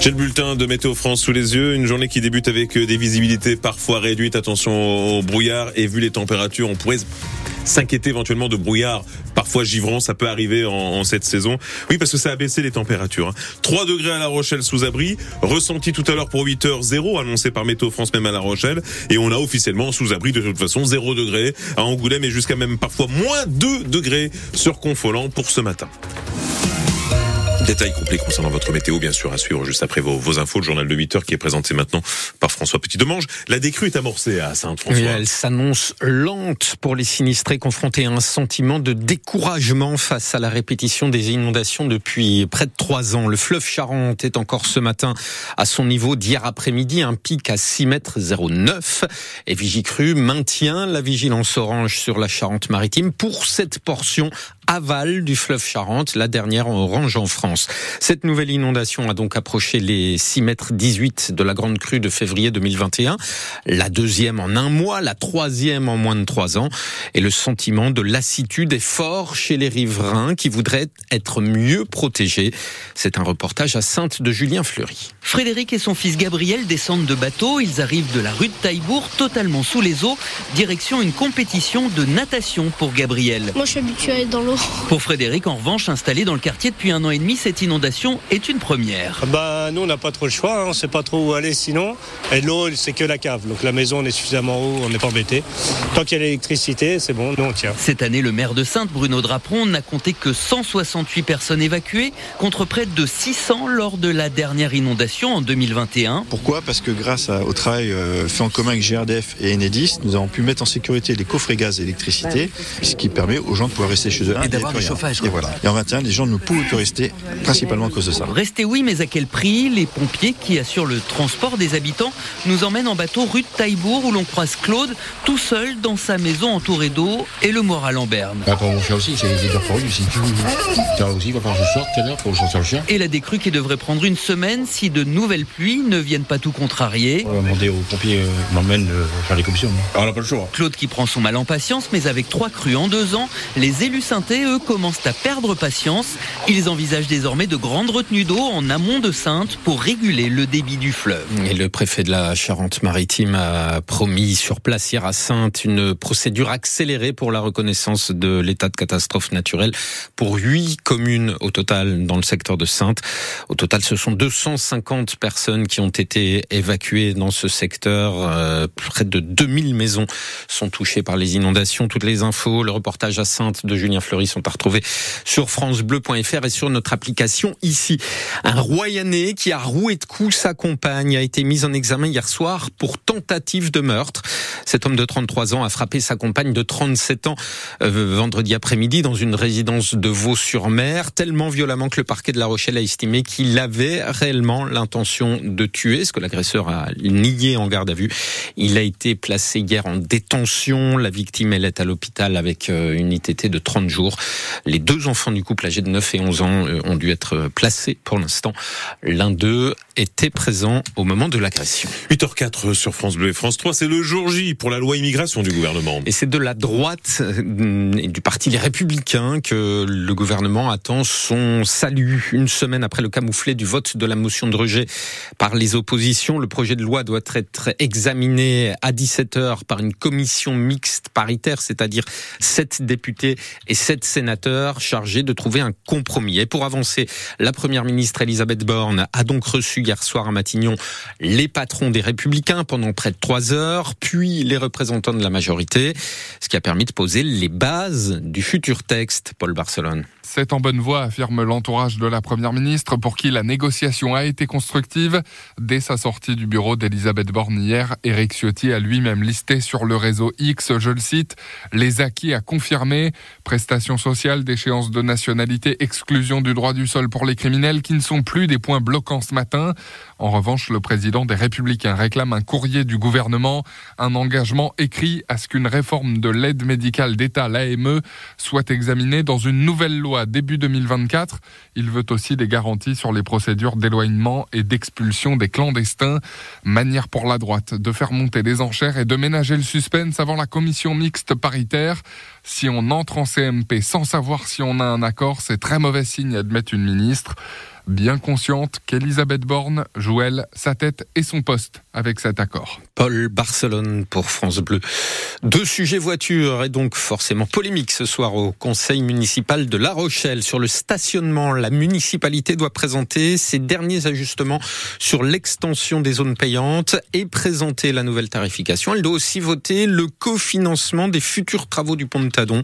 J'ai le bulletin de Météo France sous les yeux. Une journée qui débute avec des visibilités parfois réduites. Attention au brouillard. Et vu les températures, on pourrait s'inquiéter éventuellement de brouillard parfois givrant, ça peut arriver en, cette saison. Oui, parce que ça a baissé les températures. 3 hein. degrés à La Rochelle sous abri, ressenti tout à l'heure pour 8 heures 0, annoncé par Météo France même à La Rochelle, et on a officiellement sous abri de toute façon 0 degrés à Angoulême et jusqu'à même parfois moins 2 degrés sur Confolant pour ce matin. Détail complet concernant votre météo, bien sûr, à suivre juste après vos, infos. Le journal de 8 heures qui est présenté maintenant par François Petit-Demange. La décrue est amorcée à Saint-François. elle s'annonce lente pour les sinistrés confrontés à un sentiment de découragement face à la répétition des inondations depuis près de trois ans. Le fleuve Charente est encore ce matin à son niveau d'hier après-midi, un pic à 6 mètres 09. Et Vigicru maintient la vigilance orange sur la Charente-Maritime pour cette portion aval du fleuve Charente, la dernière en orange en France. Cette nouvelle inondation a donc approché les 6 mètres 18 de la grande crue de février 2021, la deuxième en un mois, la troisième en moins de trois ans, et le sentiment de lassitude est fort chez les riverains qui voudraient être mieux protégés. C'est un reportage à Sainte de Julien Fleury. Frédéric et son fils Gabriel descendent de bateau, ils arrivent de la rue de Taillebourg, totalement sous les eaux, direction une compétition de natation pour Gabriel. Moi je suis habitué à être dans l'eau. Pour Frédéric, en revanche, installé dans le quartier depuis un an et demi, cette inondation est une première. Bah, nous, on n'a pas trop le choix, hein. on ne sait pas trop où aller sinon. Et l'eau, c'est que la cave. Donc la maison, on est suffisamment haut, on n'est pas embêté. Tant qu'il y a l'électricité, c'est bon, nous, on tient. Cette année, le maire de Sainte, Bruno Draperon, n'a compté que 168 personnes évacuées, contre près de 600 lors de la dernière inondation en 2021. Pourquoi? Parce que grâce au travail euh, fait en commun avec GRDF et Enedis, nous avons pu mettre en sécurité les coffrets gaz et électricité, ce qui permet aux gens de pouvoir rester chez eux. Et d'avoir le chauffage. Et voilà. Et en 21, les gens ne pouvaient que rester, principalement à cause de ça. Rester oui, mais à quel prix Les pompiers qui assurent le transport des habitants nous emmènent en bateau rue de Taillebourg où l'on croise Claude tout seul dans sa maison entourée d'eau et le moral en berne. Bah, pour mon chien aussi, c'est les pour aussi. aussi, il va falloir que je sorte tout à l'heure pour sortir le chien. Et la décrue qui devrait prendre une semaine si de nouvelles pluies ne viennent pas tout contrarier. On va demander aux pompiers euh, m'emmènent euh, faire les commissions. Ah, on n'a pas le choix. Claude qui prend son mal en patience, mais avec trois crues en deux ans, les élus synthés, eux, commencent à perdre patience. Ils envisagent désormais de grandes retenues d'eau en amont de Sainte pour réguler le débit du fleuve. Et le préfet de la Charente-Maritime a promis sur place hier à Sainte une procédure accélérée pour la reconnaissance de l'état de catastrophe naturelle pour huit communes au total dans le secteur de Sainte. Au total, ce sont 250 personnes qui ont été évacuées dans ce secteur. Euh, près de 2000 maisons sont touchées par les inondations. Toutes les infos, le reportage à Sainte de Julien Fleury sont à retrouver sur francebleu.fr et sur notre application ici. Un Royanais qui a roué de coups sa compagne a été mis en examen hier soir pour tentative de meurtre. Cet homme de 33 ans a frappé sa compagne de 37 ans euh, vendredi après-midi dans une résidence de Vaux-sur-Mer, tellement violemment que le parquet de La Rochelle a estimé qu'il avait réellement l'intention de tuer, ce que l'agresseur a nié en garde à vue. Il a été placé hier en détention. La victime, elle est à l'hôpital avec euh, une ITT de 30 jours. Les deux enfants du couple âgés de 9 et 11 ans euh, ont dû être placés pour l'instant. L'un d'eux était présent au moment de l'agression. 8h04 sur France Bleu et France 3, c'est le jour J pour la loi immigration du gouvernement. Et c'est de la droite euh, et du parti Les Républicains que le gouvernement attend son salut. Une semaine après le camouflet du vote de la motion de rejet par les oppositions, le projet de loi doit être examiné à 17h par une commission mixte paritaire, c'est-à-dire 7 députés et 7 sénateurs chargés de trouver un compromis. Et pour avancer, la première ministre Elisabeth Borne a donc reçu hier soir à Matignon les patrons des Républicains pendant près de trois heures, puis les représentants de la majorité, ce qui a permis de poser les bases du futur texte. Paul Barcelone. C'est en bonne voie, affirme l'entourage de la Première ministre, pour qui la négociation a été constructive. Dès sa sortie du bureau d'Elisabeth Borne hier, Éric Ciotti a lui-même listé sur le réseau X, je le cite, les acquis à confirmer, prestations sociales, déchéance de nationalité, exclusion du droit du sol pour les criminels qui ne sont plus des points bloquants ce matin. En revanche, le président des Républicains réclame un courrier du gouvernement, un engagement écrit à ce qu'une réforme de l'aide médicale d'État, l'AME, soit examinée dans une nouvelle loi début 2024. Il veut aussi des garanties sur les procédures d'éloignement et d'expulsion des clandestins. Manière pour la droite de faire monter les enchères et de ménager le suspense avant la commission mixte paritaire. Si on entre en CMP sans savoir si on a un accord, c'est très mauvais signe, admet une ministre. Bien consciente qu'Elisabeth Borne joue elle sa tête et son poste avec cet accord. Paul Barcelone pour France Bleu. Deux sujets voitures et donc forcément polémique ce soir au conseil municipal de La Rochelle sur le stationnement. La municipalité doit présenter ses derniers ajustements sur l'extension des zones payantes et présenter la nouvelle tarification. Elle doit aussi voter le cofinancement des futurs travaux du pont de Tadon,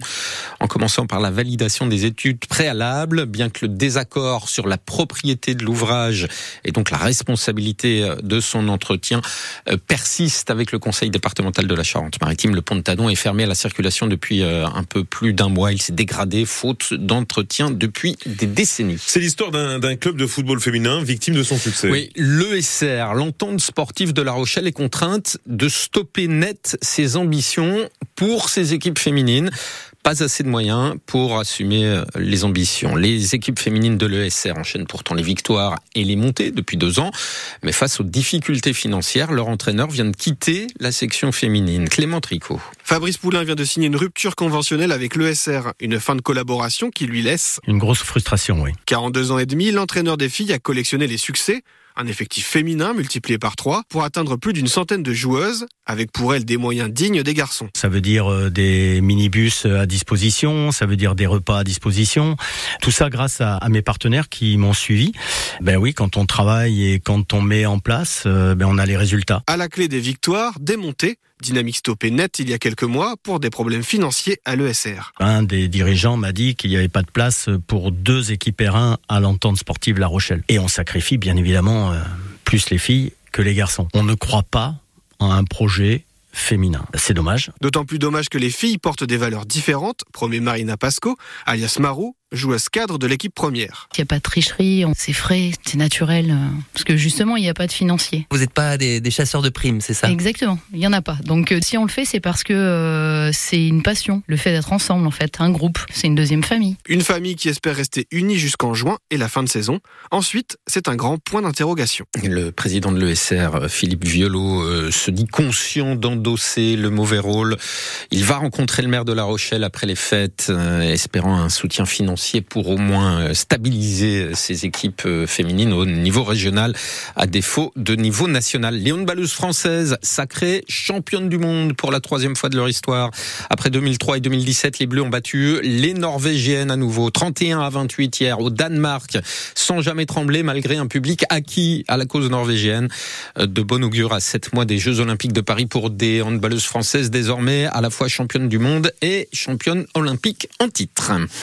en commençant par la validation des études préalables, bien que le désaccord sur la propriété de l'ouvrage et donc la responsabilité de son entretien euh, persiste avec le conseil départemental de la Charente-Maritime. Le pont de Tadon est fermé à la circulation depuis euh, un peu plus d'un mois. Il s'est dégradé faute d'entretien depuis des décennies. C'est l'histoire d'un club de football féminin victime de son succès. Oui, l'ESR, l'entente sportive de La Rochelle, est contrainte de stopper net ses ambitions pour ses équipes féminines pas assez de moyens pour assumer euh, les ambitions. Les équipes féminines de l'ESR enchaînent pourtant les victoires et les montées depuis deux ans, mais face aux difficultés financières, leur entraîneur vient de quitter la section féminine. Clément Tricot. Fabrice Poulain vient de signer une rupture conventionnelle avec l'ESR, une fin de collaboration qui lui laisse une grosse frustration, oui. 42 ans et demi, l'entraîneur des filles a collectionné les succès un effectif féminin multiplié par trois pour atteindre plus d'une centaine de joueuses, avec pour elles des moyens dignes des garçons. Ça veut dire euh, des minibus à disposition, ça veut dire des repas à disposition. Tout ça grâce à, mes partenaires qui m'ont suivi. Ben oui, quand on travaille et quand on met en place, euh, ben on a les résultats. À la clé des victoires, des montées, dynamique stoppée net il y a quelques mois pour des problèmes financiers à l'ESR. Un des dirigeants m'a dit qu'il n'y avait pas de place pour deux équipes R1 à l'entente sportive La Rochelle. Et on sacrifie bien évidemment euh, plus les filles que les garçons. On ne croit pas en un projet féminin. C'est dommage. D'autant plus dommage que les filles portent des valeurs différentes, promet Marina Pasco, alias Marou, joueuse cadre de l'équipe première. Il n'y a pas de tricherie, c'est frais, c'est naturel, euh, parce que justement, il n'y a pas de financier. Vous n'êtes pas des, chasseurs de primes, c'est ça? Exactement, il n'y en a pas. Donc euh, si on le fait, c'est parce que euh, c'est une passion, le fait d'être ensemble en fait, un groupe, c'est une deuxième famille. Une famille qui espère rester unie jusqu'en juin et la fin de saison. Ensuite, c'est un grand point d'interrogation. Le président de l'ESR, Philippe Violot, se dit conscient d'endosser le mauvais rôle. Il va rencontrer le maire de La Rochelle après les fêtes, espérant un soutien financier pour au moins euh, stabiliser ces équipes euh, féminines au niveau régional, à défaut de niveau national. Léon Balleuse française, sacrée championne du monde pour la troisième fois de leur histoire. Après 2003 et 2017, les Bleus ont battu les Norvégiennes à nouveau, 31 à 28 hier au Danemark, sans jamais trembler malgré un public acquis à la cause norvégienne. Euh, de bon augure à sept mois des Jeux Olympiques de Paris pour des handballeuses françaises désormais à la fois championnes du monde et championnes olympiques en titre.